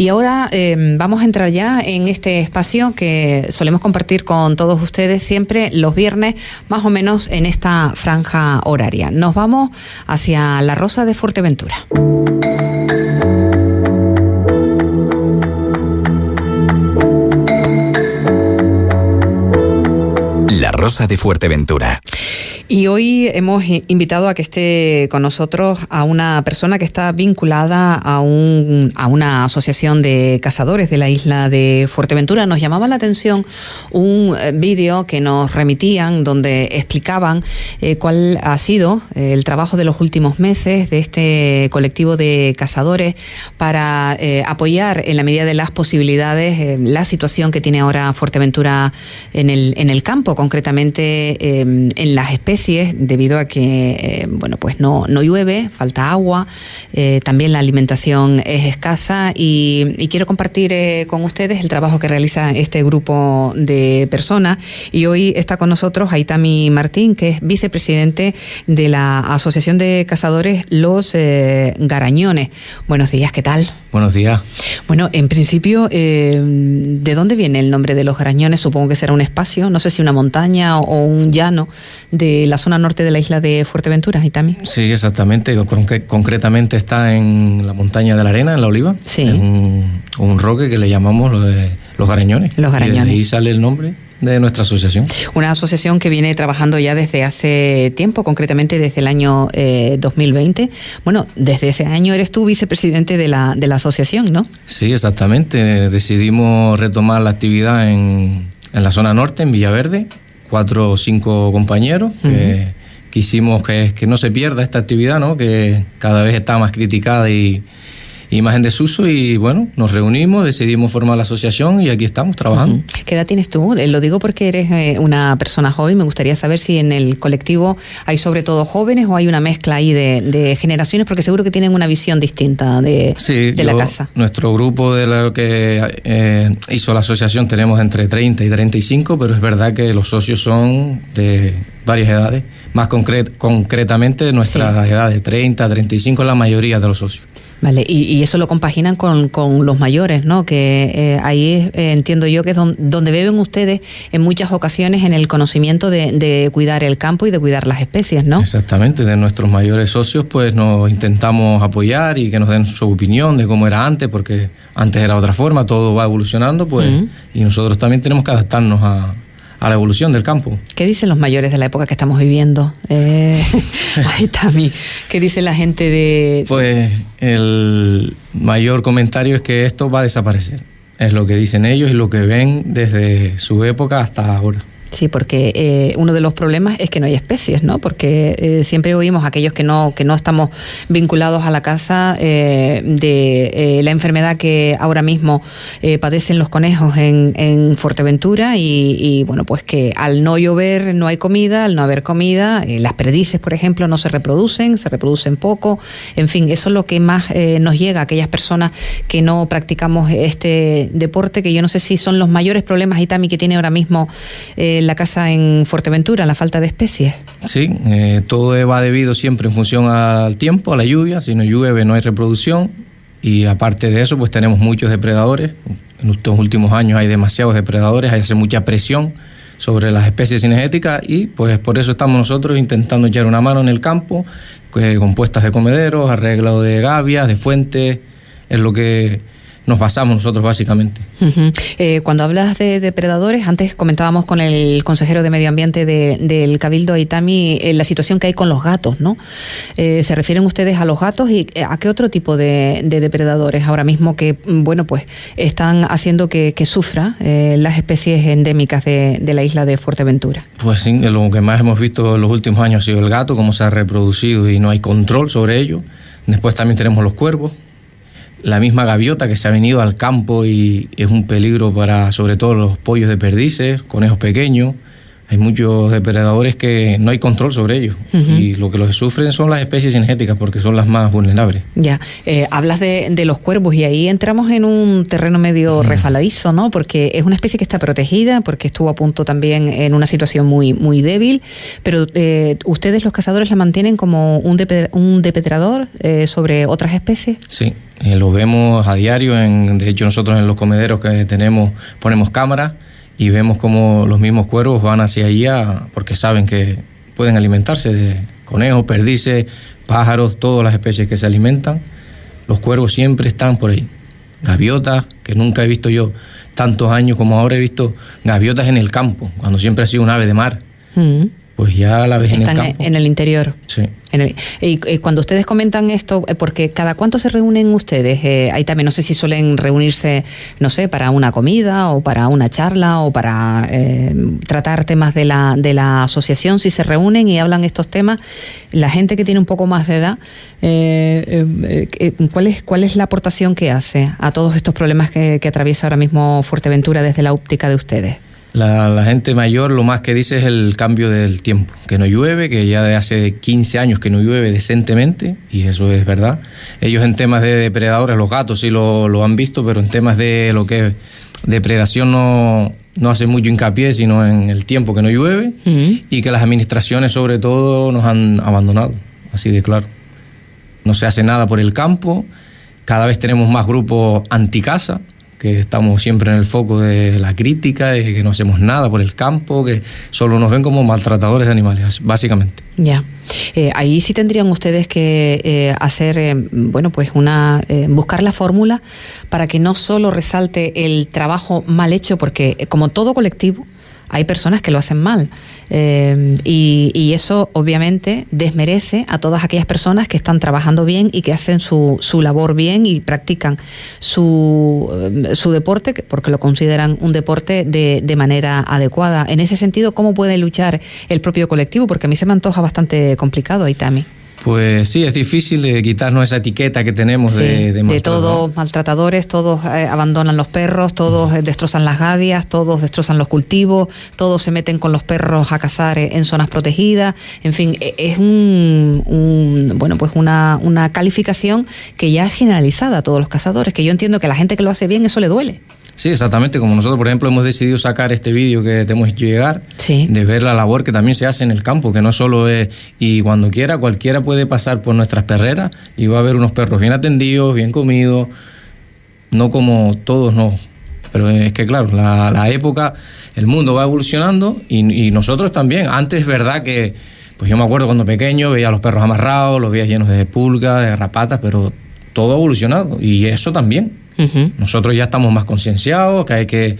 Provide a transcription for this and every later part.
Y ahora eh, vamos a entrar ya en este espacio que solemos compartir con todos ustedes siempre los viernes, más o menos en esta franja horaria. Nos vamos hacia la Rosa de Fuerteventura. La Rosa de Fuerteventura. Y hoy hemos invitado a que esté con nosotros a una persona que está vinculada a, un, a una asociación de cazadores de la isla de Fuerteventura. Nos llamaba la atención un eh, vídeo que nos remitían donde explicaban eh, cuál ha sido eh, el trabajo de los últimos meses de este colectivo de cazadores para eh, apoyar en la medida de las posibilidades la situación que tiene ahora Fuerteventura en el, en el campo, concretamente en las especies debido a que eh, bueno pues no, no llueve, falta agua, eh, también la alimentación es escasa y, y quiero compartir eh, con ustedes el trabajo que realiza este grupo de personas y hoy está con nosotros Aitami Martín, que es vicepresidente de la Asociación de Cazadores Los Garañones. Buenos días, ¿qué tal? Buenos días. Bueno, en principio, eh, ¿de dónde viene el nombre de los Garañones? Supongo que será un espacio, no sé si una montaña o, o un llano de la zona norte de la isla de Fuerteventura, Itami. Sí, exactamente. Concre concretamente está en la montaña de la Arena, en la Oliva. Sí. Un, un roque que le llamamos los Garañones. Los Garañones. Y de ahí sale el nombre de nuestra asociación. Una asociación que viene trabajando ya desde hace tiempo, concretamente desde el año eh, 2020. Bueno, desde ese año eres tú vicepresidente de la, de la asociación, ¿no? Sí, exactamente. Decidimos retomar la actividad en, en la zona norte, en Villaverde, cuatro o cinco compañeros que uh -huh. quisimos que, que, no se pierda esta actividad, ¿no? que cada vez está más criticada y, y más en desuso y bueno, nos reunimos, decidimos formar la asociación y aquí estamos trabajando. Uh -huh. ¿Qué edad tienes tú? Eh, lo digo porque eres eh, una persona joven, me gustaría saber si en el colectivo hay sobre todo jóvenes o hay una mezcla ahí de, de generaciones, porque seguro que tienen una visión distinta de, sí, de yo, la casa. Nuestro grupo de lo que eh, hizo la asociación tenemos entre 30 y 35, pero es verdad que los socios son de varias edades, más concret concretamente nuestra sí. edad de 30, 35 la mayoría de los socios. Vale, y, y, eso lo compaginan con, con, los mayores, ¿no? Que eh, ahí eh, entiendo yo que es don, donde beben ustedes en muchas ocasiones en el conocimiento de, de, cuidar el campo y de cuidar las especies, ¿no? Exactamente, de nuestros mayores socios pues nos intentamos apoyar y que nos den su opinión de cómo era antes, porque antes era otra forma, todo va evolucionando, pues, uh -huh. y nosotros también tenemos que adaptarnos a, a la evolución del campo. ¿Qué dicen los mayores de la época que estamos viviendo? Eh, ahí está mi. ¿Qué dice la gente de...? Pues el mayor comentario es que esto va a desaparecer. Es lo que dicen ellos y lo que ven desde su época hasta ahora. Sí, porque eh, uno de los problemas es que no hay especies, ¿no? Porque eh, siempre oímos aquellos que no que no estamos vinculados a la casa eh, de la enfermedad que ahora mismo padecen los conejos en, en Fuerteventura y, y, bueno, pues que al no llover no hay comida, al no haber comida, las perdices, por ejemplo, no se reproducen, se reproducen poco, en fin, eso es lo que más nos llega a aquellas personas que no practicamos este deporte, que yo no sé si son los mayores problemas, Itami, que tiene ahora mismo la casa en Fuerteventura, la falta de especies. Sí, eh, todo va debido siempre en función al tiempo, a la lluvia. Si no llueve no hay reproducción y aparte de eso pues tenemos muchos depredadores. En estos últimos años hay demasiados depredadores, hay mucha presión sobre las especies cinegéticas y pues por eso estamos nosotros intentando echar una mano en el campo eh, con puestas de comederos, arreglo de gavias, de fuentes, es lo que nos basamos nosotros básicamente. Uh -huh. eh, cuando hablas de depredadores, antes comentábamos con el consejero de Medio Ambiente de, del Cabildo Aitami eh, la situación que hay con los gatos, ¿no? Eh, ¿Se refieren ustedes a los gatos y a qué otro tipo de, de depredadores ahora mismo que, bueno, pues están haciendo que, que sufra eh, las especies endémicas de, de, la isla de Fuerteventura? Pues sí, lo que más hemos visto en los últimos años ha sido el gato, cómo se ha reproducido y no hay control sobre ello. Después también tenemos los cuervos, la misma gaviota que se ha venido al campo y es un peligro para sobre todo los pollos de perdices, conejos pequeños, hay muchos depredadores que no hay control sobre ellos y lo que los sufren son las especies cinegéticas porque son las más vulnerables. Ya, eh, hablas de, de, los cuervos y ahí entramos en un terreno medio refaladizo, ¿no? Porque es una especie que está protegida, porque estuvo a punto también en una situación muy, muy débil, pero eh, ustedes los cazadores la mantienen como un, un depredador eh, sobre otras especies. Sí, lo vemos a diario, en, de hecho nosotros en los comederos que tenemos ponemos cámaras y vemos como los mismos cuervos van hacia allá porque saben que pueden alimentarse de conejos, perdices, pájaros, todas las especies que se alimentan. Los cuervos siempre están por ahí. Gaviotas, que nunca he visto yo tantos años como ahora he visto gaviotas en el campo, cuando siempre ha sido un ave de mar. Mm pues ya la ves en el campo. en el interior. Sí. y, cuando ustedes comentan esto, eh, porque cada cuánto se reúnen ustedes, eh, ahí también no sé si suelen reunirse, no sé, para una comida o para una charla o para eh, tratar temas de la, de la asociación, si se reúnen y hablan estos temas, la gente que tiene un poco más de edad, ¿cuál, es, ¿cuál es la aportación que hace a todos estos problemas que, que atraviesa ahora mismo Fuerteventura desde la óptica de ustedes? La, gente mayor lo más que dice es el cambio del tiempo, que no llueve, que ya de hace 15 años que no llueve decentemente, y eso es verdad. Ellos en temas de depredadores, los gatos sí lo, han visto, pero en temas de lo que es depredación no, no hace mucho hincapié, sino en el tiempo que no llueve, y que las administraciones sobre todo nos han abandonado, así de claro. No se hace nada por el campo, cada vez tenemos más grupos anticasa, que estamos siempre en el foco de la crítica, de que no hacemos nada por el campo, que solo nos ven como maltratadores de animales, básicamente. Ya. Eh, ahí sí tendrían ustedes que eh, hacer, eh, bueno, pues una, buscar la fórmula para que no solo resalte el trabajo mal hecho, porque como todo colectivo, hay personas que lo hacen mal. Eh, y, eso obviamente desmerece a todas aquellas personas que están trabajando bien y que hacen su, su labor bien y practican su, eh, su deporte, porque lo consideran un deporte de, de manera adecuada. En ese sentido, ¿cómo puede luchar el propio colectivo? Porque a mí se me antoja bastante complicado, Aitami. Pues sí, es difícil de quitarnos esa etiqueta que tenemos de, de, de todos maltratadores, todos eh, abandonan los perros, todos eh, destrozan las gavias, todos destrozan los cultivos, todos se meten con los perros a cazar eh, en zonas protegidas. En fin, e, es un, bueno pues una, una calificación que ya es generalizada a todos los cazadores, que yo entiendo que a la gente que lo hace bien eso le duele. Sí, exactamente. Como nosotros, por ejemplo, hemos decidido sacar este vídeo que tenemos que llegar, de ver la labor que también se hace en el campo, que no solo es. Y cuando quiera, cualquiera puede pasar por nuestras perreras y va a ver unos perros bien atendidos, bien comidos, no como todos, no. Pero es que, claro, la, época, el mundo va evolucionando y, nosotros también. Antes, es verdad que. Pues yo me acuerdo cuando pequeño veía a los perros amarrados, los veía llenos de pulgas, de rapatas, pero todo ha evolucionado y eso también. Nosotros ya estamos más concienciados, que hay que,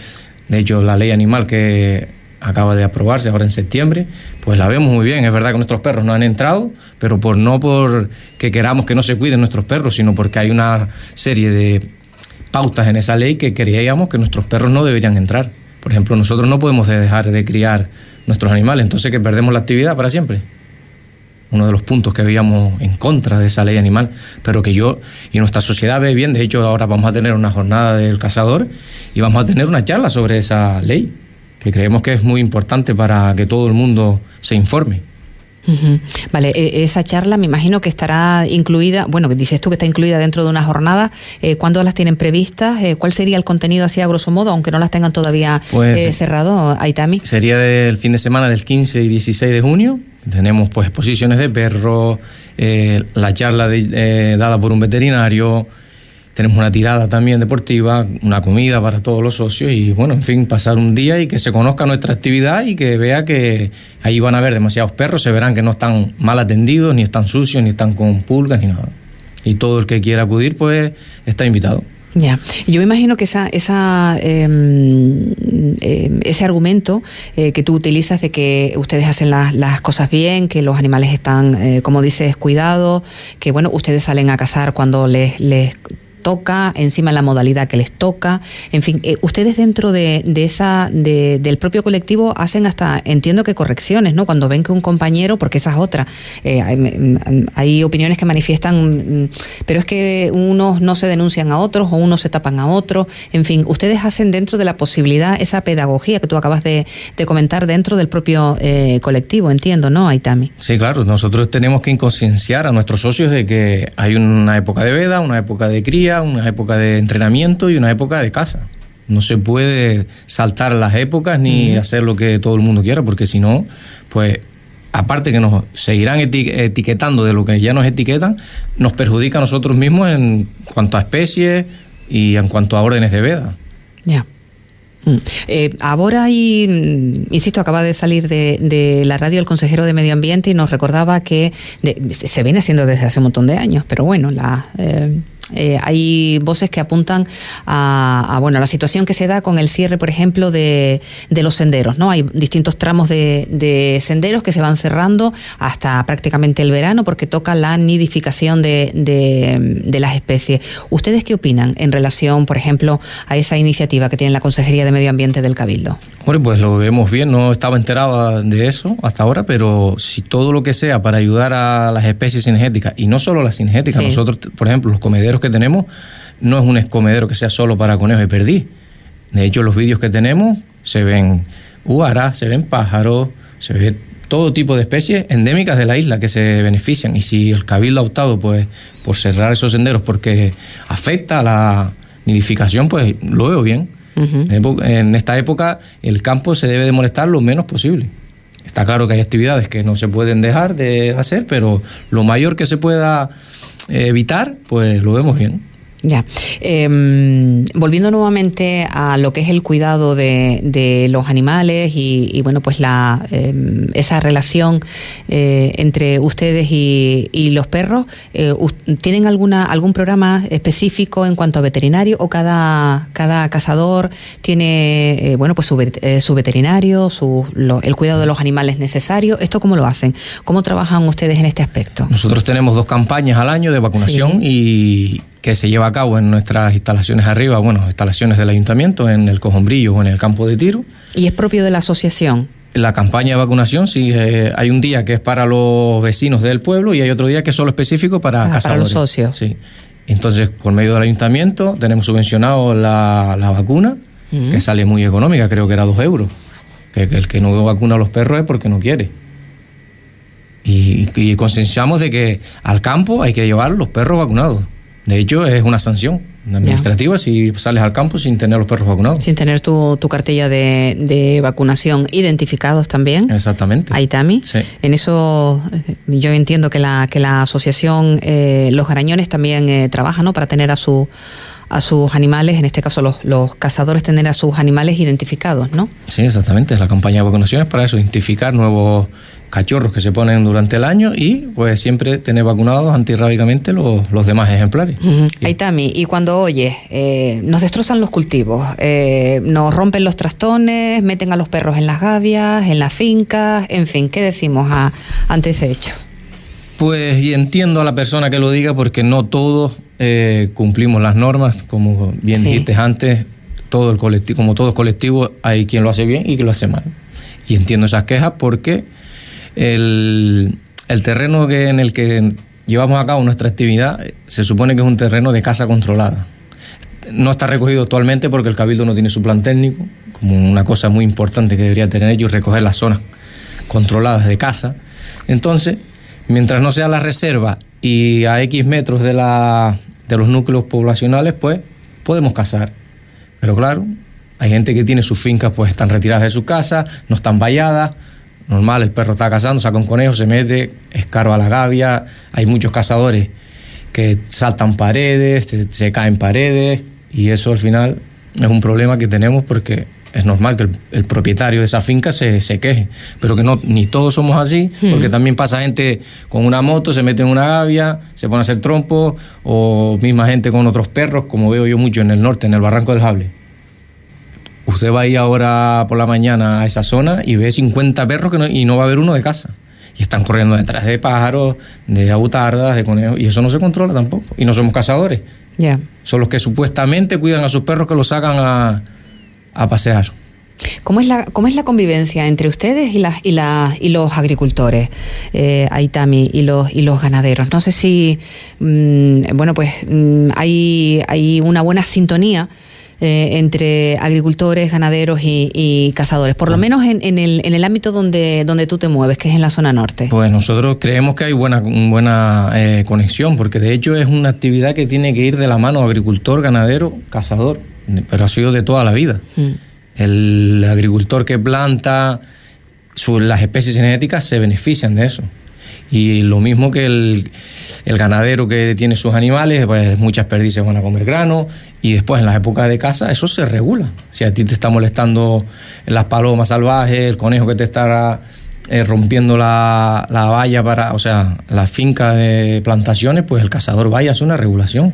de hecho, la ley animal que acaba de aprobarse ahora en septiembre, pues la vemos muy bien. Es verdad que nuestros perros no han entrado, pero por no por que queramos que no se cuiden nuestros perros, sino porque hay una serie de pautas en esa ley que creíamos que nuestros perros no deberían entrar. Por ejemplo, nosotros no podemos dejar de criar nuestros animales, entonces que perdemos la actividad para siempre uno de los puntos que veíamos en contra de esa ley animal, pero que yo y nuestra sociedad ve bien. De hecho, ahora vamos a tener una jornada del cazador y vamos a tener una charla sobre esa ley, que creemos que es muy importante para que todo el mundo se informe. Vale, e, esa charla me imagino que estará incluida, bueno, dices tú que está incluida dentro de una jornada, eh, ¿cuándo las tienen previstas? Eh, ¿Cuál sería el contenido así a grosso modo, aunque no las tengan todavía pues, eh, cerrado, Aitami? Sería del fin de semana del 15 y 16 de junio, tenemos pues exposiciones de perros, eh, la charla eh, dada por un veterinario, tenemos una tirada también deportiva, una comida para todos los socios y bueno, en fin, pasar un día y que se conozca nuestra actividad y que vea que ahí van a haber demasiados perros, se verán que no están mal atendidos, ni están sucios, ni están con pulgas, ni nada. Y todo el que quiera acudir pues está invitado. Ya, yo imagino que esa, esa, em, ese argumento eh, que tú utilizas de que ustedes hacen las cosas bien, que los animales están, eh, como dices, cuidados, que bueno, ustedes salen a cazar cuando les, les toca, encima la modalidad que les toca, en fin, eh, ustedes dentro de, esa del propio colectivo hacen hasta, entiendo que correcciones, ¿no? Cuando ven que un compañero, porque esa es otra, eh, hay, opiniones que manifiestan, mm, pero es que unos no se denuncian a otros o unos se tapan a otros, en fin, ustedes hacen dentro de la posibilidad esa pedagogía que tú acabas de, comentar dentro del propio eh, colectivo, entiendo, ¿no, Aitami? Sí, claro, nosotros tenemos que inconscienciar a nuestros socios de que hay una época de veda, una época de cría, una época de entrenamiento y una época de casa. No se puede saltar las épocas ni hacer lo que todo el mundo quiera, porque si no, pues aparte que nos seguirán etiquetando de lo que ya nos etiquetan, nos perjudica a nosotros mismos en cuanto a especies y en cuanto a órdenes de veda. Ya. Mm. Eh, ahora, y, mm, insisto, acaba de salir de, la radio el consejero de Medio Ambiente y nos recordaba que se viene haciendo desde hace un montón de años, pero bueno, la... Eh, eh, hay voces que apuntan a, bueno la situación que se da con el cierre, por ejemplo, de, los senderos. ¿no? Hay distintos tramos de, senderos que se van cerrando hasta prácticamente el verano porque toca la nidificación de, las especies. ¿Ustedes qué opinan en relación, por ejemplo, a esa iniciativa que tiene la Consejería de Medio Ambiente del Cabildo? Bueno, pues lo vemos bien. No estaba enterado de eso hasta ahora, pero si todo lo que sea para ayudar a las especies cinegéticas, y no solo las cinegéticas, nosotros, por ejemplo, los comederos que tenemos no es un escomedero que sea solo para conejos y perdí. De hecho, los vídeos que tenemos se ven uaras, se ven pájaros, se ve todo tipo de especies endémicas de la isla que se benefician. Y si el cabildo ha optado pues, por cerrar esos senderos porque afecta a la nidificación, pues lo veo bien. En esta época el campo se debe de molestar lo menos posible. Está claro que hay actividades que no se pueden dejar de hacer, pero lo mayor que se pueda evitar, pues lo vemos bien. Ya. Em, volviendo nuevamente a lo que es el cuidado de, los animales y, bueno, pues la em, esa relación eh, entre ustedes y, los perros, eh, ¿tienen alguna algún programa específico en cuanto a veterinario o cada, cada cazador tiene, eh, bueno, pues su, su veterinario, su, el cuidado de los animales necesario? ¿Esto cómo lo hacen? ¿Cómo trabajan ustedes en este aspecto? Nosotros tenemos dos campañas al año de vacunación y que se lleva a cabo en nuestras instalaciones arriba, bueno, instalaciones del ayuntamiento, en el Cojombrillo o en el campo de tiro. ¿Y es propio de la asociación? La campaña de vacunación, sí, eh, hay un día que es para los vecinos del pueblo y hay otro día que es solo específico para ah, Para los socios. Sí. Entonces, por medio del ayuntamiento, tenemos subvencionado la, vacuna, que sale muy económica, creo que era dos euros. Que, el que no vacuna a los perros es porque no quiere. Y, y concienciamos de que al campo hay que llevar los perros vacunados. De hecho, es una sanción administrativa si sales al campo sin tener los perros vacunados. Sin tener tu, cartilla de, vacunación identificados también. Exactamente. Aitami. Sí. En eso eh, yo entiendo que la, que la asociación eh, Los Garañones también eh, trabaja ¿no? para tener a su a sus animales, en este caso los, los, cazadores tener a sus animales identificados, ¿no? Sí, exactamente. Es la campaña de vacunación es para eso, identificar nuevos cachorros que se ponen durante el año y pues siempre tener vacunados antirrábicamente los, los demás ejemplares. Ahí está, y cuando oyes, eh, nos destrozan los cultivos, eh, nos rompen los trastones, meten a los perros en las gavias, en las fincas, en fin, ¿qué decimos a, ante ese hecho? Pues y entiendo a la persona que lo diga porque no todos eh, cumplimos las normas, como bien dijiste antes, todo el colectivo, como todo colectivo hay quien lo hace bien y quien lo hace mal. Y entiendo esas quejas porque el, terreno que, en el que llevamos a cabo nuestra actividad se supone que es un terreno de casa controlada. No está recogido actualmente porque el Cabildo no tiene su plan técnico, como una cosa muy importante que debería tener ellos, recoger las zonas controladas de casa. Entonces, mientras no sea la reserva y a X metros de, la, de los núcleos poblacionales, pues podemos cazar. Pero claro, hay gente que tiene sus fincas, pues están retiradas de su casa, no están valladas, normal, el perro está cazando, saca un conejo, se mete, escarba la gavia, hay muchos cazadores que saltan paredes, se, caen paredes y eso al final es un problema que tenemos porque es normal que el, propietario de esa finca se, se, queje, pero que no ni todos somos así, porque también pasa gente con una moto, se mete en una gavia, se pone a hacer trompo, o misma gente con otros perros, como veo yo mucho en el norte, en el Barranco del Jable Usted va ahí ahora por la mañana a esa zona y ve 50 perros que y no va a haber uno de casa. Y están corriendo detrás de pájaros, de abutardas, de conejos, y eso no se controla tampoco. Y no somos cazadores. Ya. son los que supuestamente cuidan a sus perros que los sacan a, a pasear. ¿Cómo es la, cómo es la convivencia entre ustedes y, las, y, las y los agricultores, eh, Aitami, y los, y los ganaderos? No sé si, mm, bueno, pues mm, hay, hay una buena sintonía eh, entre agricultores, ganaderos y, y cazadores, por lo Ah. menos en, en, el, en el ámbito donde, donde tú te mueves, que es en la zona norte. Pues nosotros creemos que hay buena, buena eh, conexión, porque de hecho es una actividad que tiene que ir de la mano agricultor, ganadero, cazador, pero ha sido de toda la vida. Mm. El agricultor que planta su- las especies genéticas se benefician de eso. Y lo mismo que el, ganadero que tiene sus animales, pues muchas perdices van a comer grano y después en las épocas de caza eso se regula. Si a ti te está molestando las palomas salvajes, el conejo que te está eh, rompiendo la, la valla para, o sea, la finca de plantaciones, pues el cazador vaya a hacer una regulación.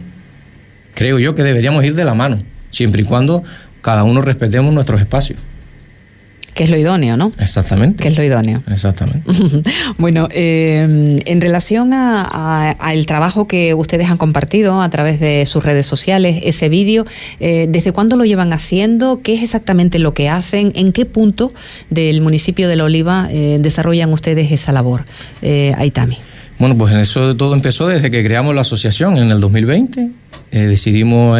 Creo yo que deberíamos ir de la mano, siempre y cuando cada uno respetemos nuestros espacios. Que es lo idóneo, ¿no? Exactamente. Que es lo idóneo. Exactamente. bueno, eh, en relación a- a- al trabajo que ustedes han compartido a través de sus redes sociales, ese vídeo, eh, ¿desde cuándo lo llevan haciendo? ¿Qué es exactamente lo que hacen? ¿En qué punto del municipio de La Oliva eh, desarrollan ustedes esa labor? Aitami. Bueno, pues eso todo empezó desde que creamos la asociación en el 2020. Eh, decidimos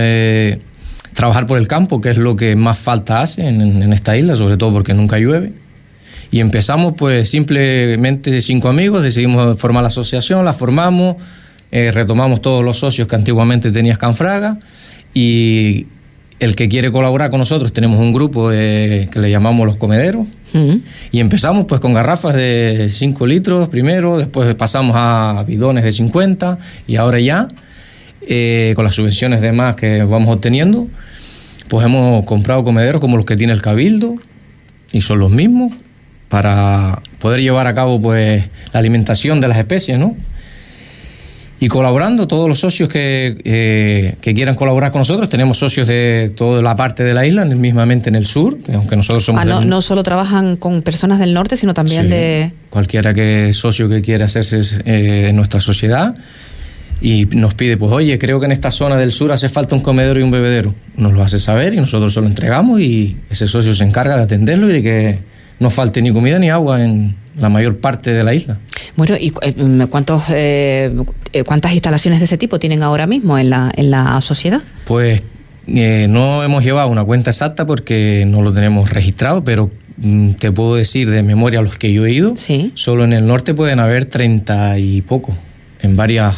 trabajar por el campo, que es lo que más falta hace en, en esta isla, sobre todo porque nunca llueve. Y empezamos pues simplemente cinco amigos, decidimos formar la asociación, la formamos, eh, retomamos todos los socios que antiguamente tenía Scanfraga y el que quiere colaborar con nosotros tenemos un grupo que le llamamos los comederos, Mm. y empezamos pues con garrafas de 5 litros primero, después pasamos a bidones de 50 y ahora ya, eh, con las subvenciones de más que vamos obteniendo, pues hemos comprado comederos como los que tiene el Cabildo y son los mismos para poder llevar a cabo pues la alimentación de las especies, ¿no? Y colaborando, todos los socios que, eh, que quieran colaborar con nosotros, tenemos socios de toda la parte de la isla, mismamente en el sur, que aunque nosotros somos Ah, no, del- no solo trabajan con personas del norte, sino también Sí. de... Cualquiera que socio que quiera hacerse eh, en nuestra sociedad y nos pide, pues oye, creo que en esta zona del sur hace falta un comedero y un bebedero. Nos lo hace saber y nosotros se lo entregamos y ese socio se encarga de atenderlo y de que no falte ni comida ni agua en la mayor parte de la isla. Bueno, ¿y eh, mm, cuántos, eh, eh, cuántas instalaciones de ese tipo tienen ahora mismo en la, en la sociedad? Pues eh, no hemos llevado una cuenta exacta porque no lo tenemos registrado, pero mm, te puedo decir de memoria los que yo he ido, Sí. solo en el norte pueden haber treinta y poco, en varias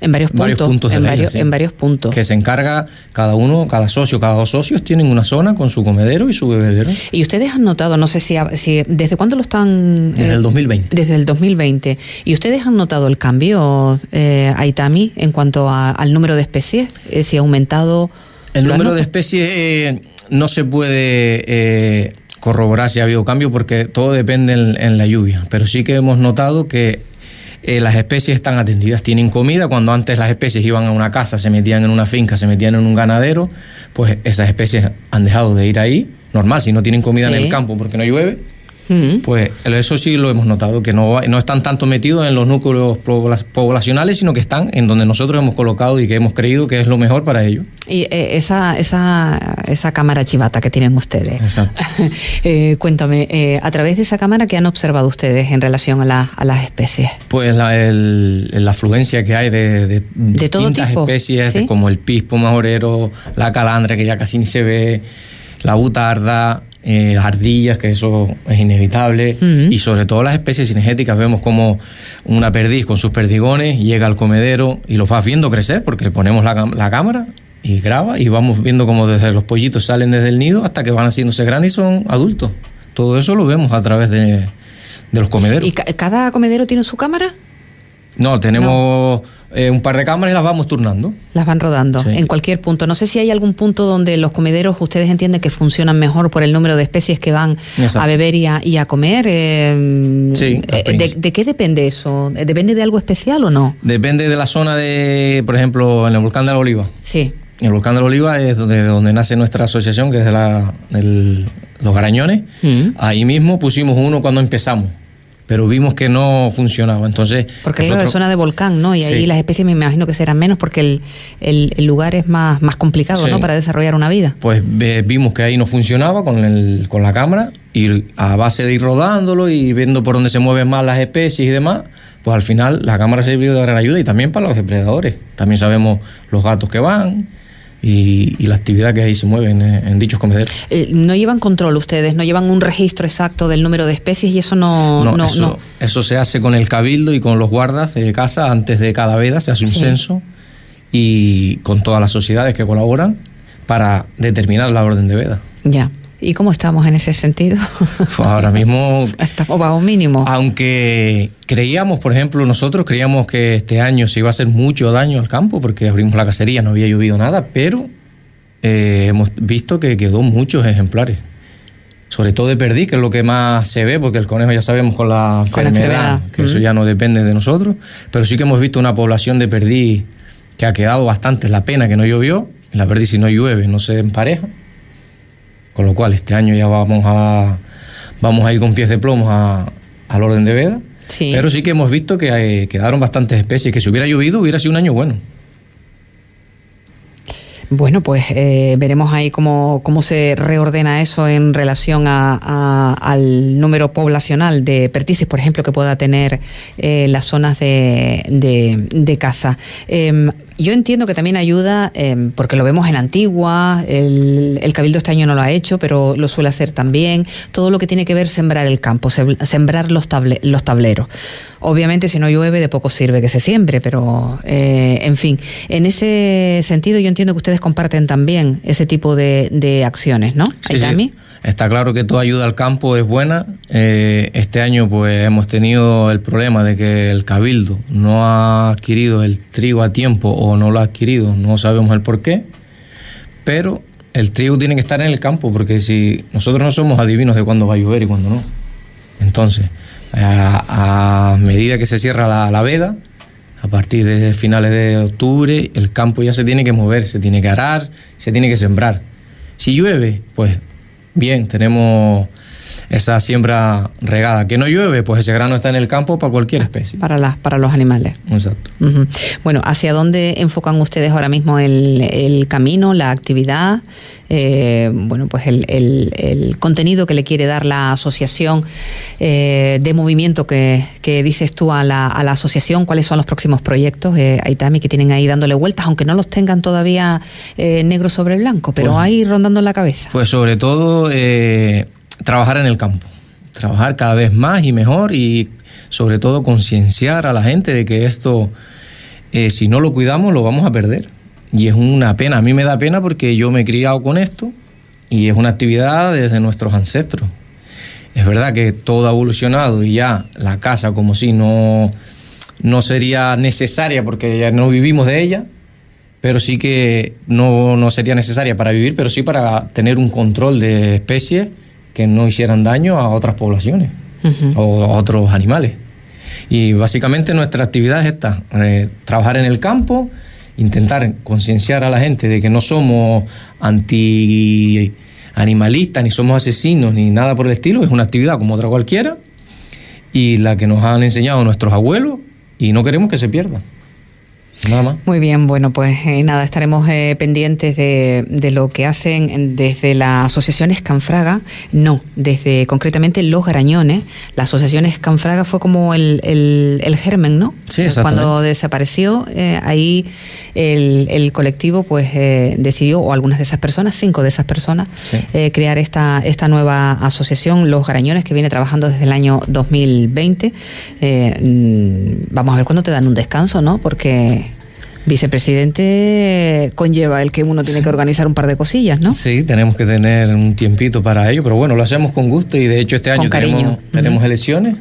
En varios puntos. varios puntos de en, varios, sí. en varios puntos. que se encarga cada uno, cada socio, cada dos socios tienen una zona con su comedero y su bebedero. Y ustedes han notado, no sé si, si desde cuándo lo están... Desde eh, el 2020. Desde el 2020. ¿Y ustedes han notado el cambio, eh, Aitami, en cuanto a- al número de especies? Eh, si ha aumentado... El ¿Lo han número de especies eh, no se puede eh, corroborar si ha habido cambio porque todo depende en, en la lluvia, pero sí que hemos notado que eh, las especies están atendidas, tienen comida, cuando antes las especies iban a una casa, se metían en una finca, se metían en un ganadero, pues esas especies han dejado de ir ahí, normal, si no tienen comida en el campo porque no llueve, Mm. Pues eso sí lo hemos notado, que no, no están tanto metidos en los núcleos pobla- poblacionales, sino que están en donde nosotros hemos colocado y que hemos creído que es lo mejor para ellos. Y eh, esa, esa, esa cámara chivata que tienen ustedes. Exacto. Eh, cuéntame, eh, a través de esa cámara, ¿qué han observado ustedes en relación a, la- a las especies? Pues la, el- la afluencia que hay de, de De todo distintas especies, como el pispo majorero, la calandra, que ya casi ni se ve, la butarda, eh, las ardillas, que eso es inevitable, y sobre todo las especies cinegéticas. Vemos como una perdiz con sus perdigones llega al comedero y los vas viendo crecer porque le ponemos la, la cámara y graba y vamos viendo como desde los pollitos salen desde el nido hasta que van haciéndose grandes y son adultos. Todo eso lo vemos a través de, de los comederos. ¿Y ca- cada comedero tiene su cámara? No, tenemos eh, un par de cámaras y las vamos turnando. Las van rodando Sí. en cualquier punto. No sé si hay algún punto donde los comederos ustedes entienden que funcionan mejor por el número de especies que van Exacto. a beber y a, y a comer. eh, Sí, eh, de, qué depende eso? ¿Depende de algo especial o no? Depende de la zona de, por ejemplo, en el volcán de la Oliva. Sí. El volcán de la Oliva es donde, donde nace nuestra asociación, que es de la, los Garañones. Mm. Ahí mismo pusimos uno cuando empezamos. Pero vimos que no funcionaba. Entonces, porque es una zona de volcán, ¿no? Y ahí las especies me imagino que serán menos porque el, lugar es más, más complicado, ¿no? Para desarrollar una vida. Pues vimos que ahí no funcionaba con, el, con la cámara y a base de ir rodándolo y viendo por dónde se mueven más las especies y demás, pues al final la cámara ha servido de gran ayuda y también para los depredadores. También sabemos los gatos que van, y, la actividad que ahí se mueve en, dichos comederos. Eh, ¿No llevan control ustedes? ¿No llevan un registro exacto del número de especies y eso no...? No, eso, eso, se hace con el cabildo y con los guardas de casa antes de cada veda, se hace un censo y con todas las sociedades que colaboran para determinar la orden de veda. Ya. ¿Y cómo estamos en ese sentido? Pues ahora mismo... estamos bajo mínimo. Aunque creíamos, por ejemplo, nosotros creíamos que este año se iba a hacer mucho daño al campo porque abrimos la cacería, no había llovido nada, pero eh, hemos visto que quedó muchos ejemplares. Sobre todo de perdí, que es lo que más se ve, porque el conejo ya sabemos con la enfermedad, que eso ya no depende de nosotros, pero sí que hemos visto una población de perdí que ha quedado bastante. la pena que no llovió, la perdí si no llueve no se empareja con lo cual este año ya vamos a, vamos a ir con pies de plomo al orden de veda. Pero sí que hemos visto que eh, quedaron bastantes especies, que si hubiera llovido hubiera sido un año bueno. Bueno, pues eh, veremos ahí cómo, cómo se reordena eso en relación a, al número poblacional de pertices, por ejemplo, que pueda tener eh, las zonas de, de, de caza. Em, yo entiendo que también ayuda, em, porque lo vemos en Antigua, el, el, Cabildo este año no lo ha hecho, pero lo suele hacer también, todo lo que tiene que ver sembrar el campo, sembrar los, los tableros. Obviamente si no llueve de poco sirve que se siembre, pero eh, en fin, en ese sentido yo entiendo que ustedes comparten también ese tipo de, de acciones, ¿no? Sí, sí. Está claro que toda ayuda al campo es buena. Eh, este año pues hemos tenido el problema de que el cabildo no ha adquirido el trigo a tiempo o no lo ha adquirido, no sabemos el por qué, pero el trigo tiene que estar en el campo porque si nosotros no somos adivinos de cuándo va a llover y cuándo no. Entonces, a, medida que se cierra la, la veda, a partir de finales de octubre, el campo ya se tiene que mover, se tiene que arar, se tiene que sembrar. Si llueve, pues bien, tenemos esa siembra regada. Que no llueve, pues ese grano está en el campo para cualquier especie. Para, las, para los animales. Exacto. Bueno, ¿hacia dónde enfocan ustedes ahora mismo el, camino, la actividad? Eh, bueno, pues el, contenido que le quiere dar la asociación eh, de movimiento que, dices tú a la, a la, asociación, cuáles son los próximos proyectos, eh, Aitami, que tienen ahí dándole vueltas, aunque no los tengan todavía eh, negro sobre blanco, pero pues ahí rondando en la cabeza. Pues sobre todo trabajar en el campo, trabajar cada vez más y mejor y sobre todo concienciar a la gente de que esto, eh, si no lo cuidamos, lo vamos a perder. Y es una pena, a mí me da pena porque yo me he criado con esto y es una actividad desde nuestros ancestros. Es verdad que todo ha evolucionado y ya la casa como si no, no sería necesaria porque ya no vivimos de ella, pero sí que no, no sería necesaria para vivir, pero sí para tener un control de especies que no hicieran daño a otras poblaciones o a otros animales. Y básicamente nuestra actividad es esta, eh, trabajar en el campo, intentar concienciar a la gente de que no somos anti animalistas, ni somos asesinos, ni nada por el estilo, es una actividad como otra cualquiera, y la que nos han enseñado nuestros abuelos, y no queremos que se pierda. Muy bien, bueno, pues eh, nada, estaremos eh, pendientes de, de, lo que hacen desde la Asociación Escanfraga, no, desde concretamente Los Garañones. La Asociación Escanfraga fue como el, el, germen, ¿no? Sí, Cuando desapareció, eh, ahí el, el, colectivo pues decidió, o algunas de esas personas, cinco de esas personas, crear esta, esta nueva asociación, Los Garañones, que viene trabajando desde el año 2020. Mm, vamos a ver cuándo te dan un descanso, ¿no? Porque Vicepresidente conlleva el que uno tiene que organizar un par de cosillas, ¿no? Sí, tenemos que tener un tiempito para ello, pero bueno, lo hacemos con gusto y de hecho este año tenemos, tenemos elecciones,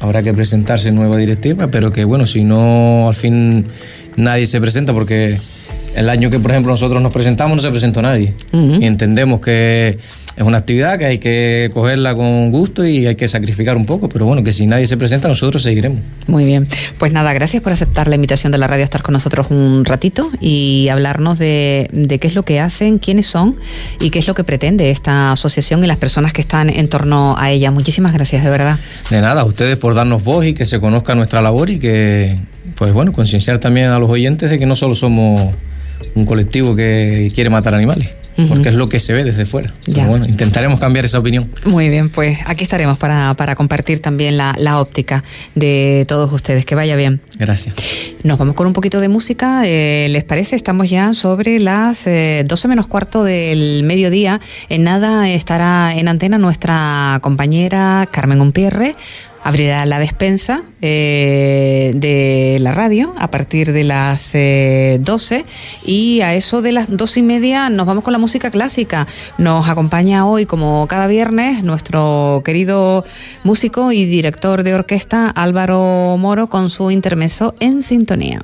habrá que presentarse nueva directiva, pero que bueno, si no al fin nadie se presenta porque el año que por ejemplo nosotros nos presentamos no se presentó nadie y entendemos que es una actividad que hay que cogerla con gusto y hay que sacrificar un poco, pero bueno, que si nadie se presenta, nosotros seguiremos. Muy bien. Pues nada, gracias por aceptar la invitación de la radio a estar con nosotros un ratito y hablarnos de, de qué es lo que hacen, quiénes son y qué es lo que pretende esta asociación y las personas que están en torno a ella. Muchísimas gracias, de verdad. De nada, a ustedes por darnos voz y que se conozca nuestra labor y que, pues bueno, concienciar también a los oyentes de que no solo somos un colectivo que quiere matar animales porque es lo que se ve desde fuera. bueno, intentaremos cambiar esa opinión. Muy bien, pues aquí estaremos para, para compartir también la, la, óptica de todos ustedes. Que vaya bien. Gracias. Nos vamos con un poquito de música. Eh, ¿Les parece? Estamos ya sobre las eh, 12 menos cuarto del mediodía. En nada estará en antena nuestra compañera Carmen Umpierre abrirá la despensa eh, de la radio a partir de las eh, 12 y a eso de las dos y media nos vamos con la música clásica. Nos acompaña hoy, como cada viernes, nuestro querido músico y director de orquesta Álvaro Moro con su intermeso en sintonía.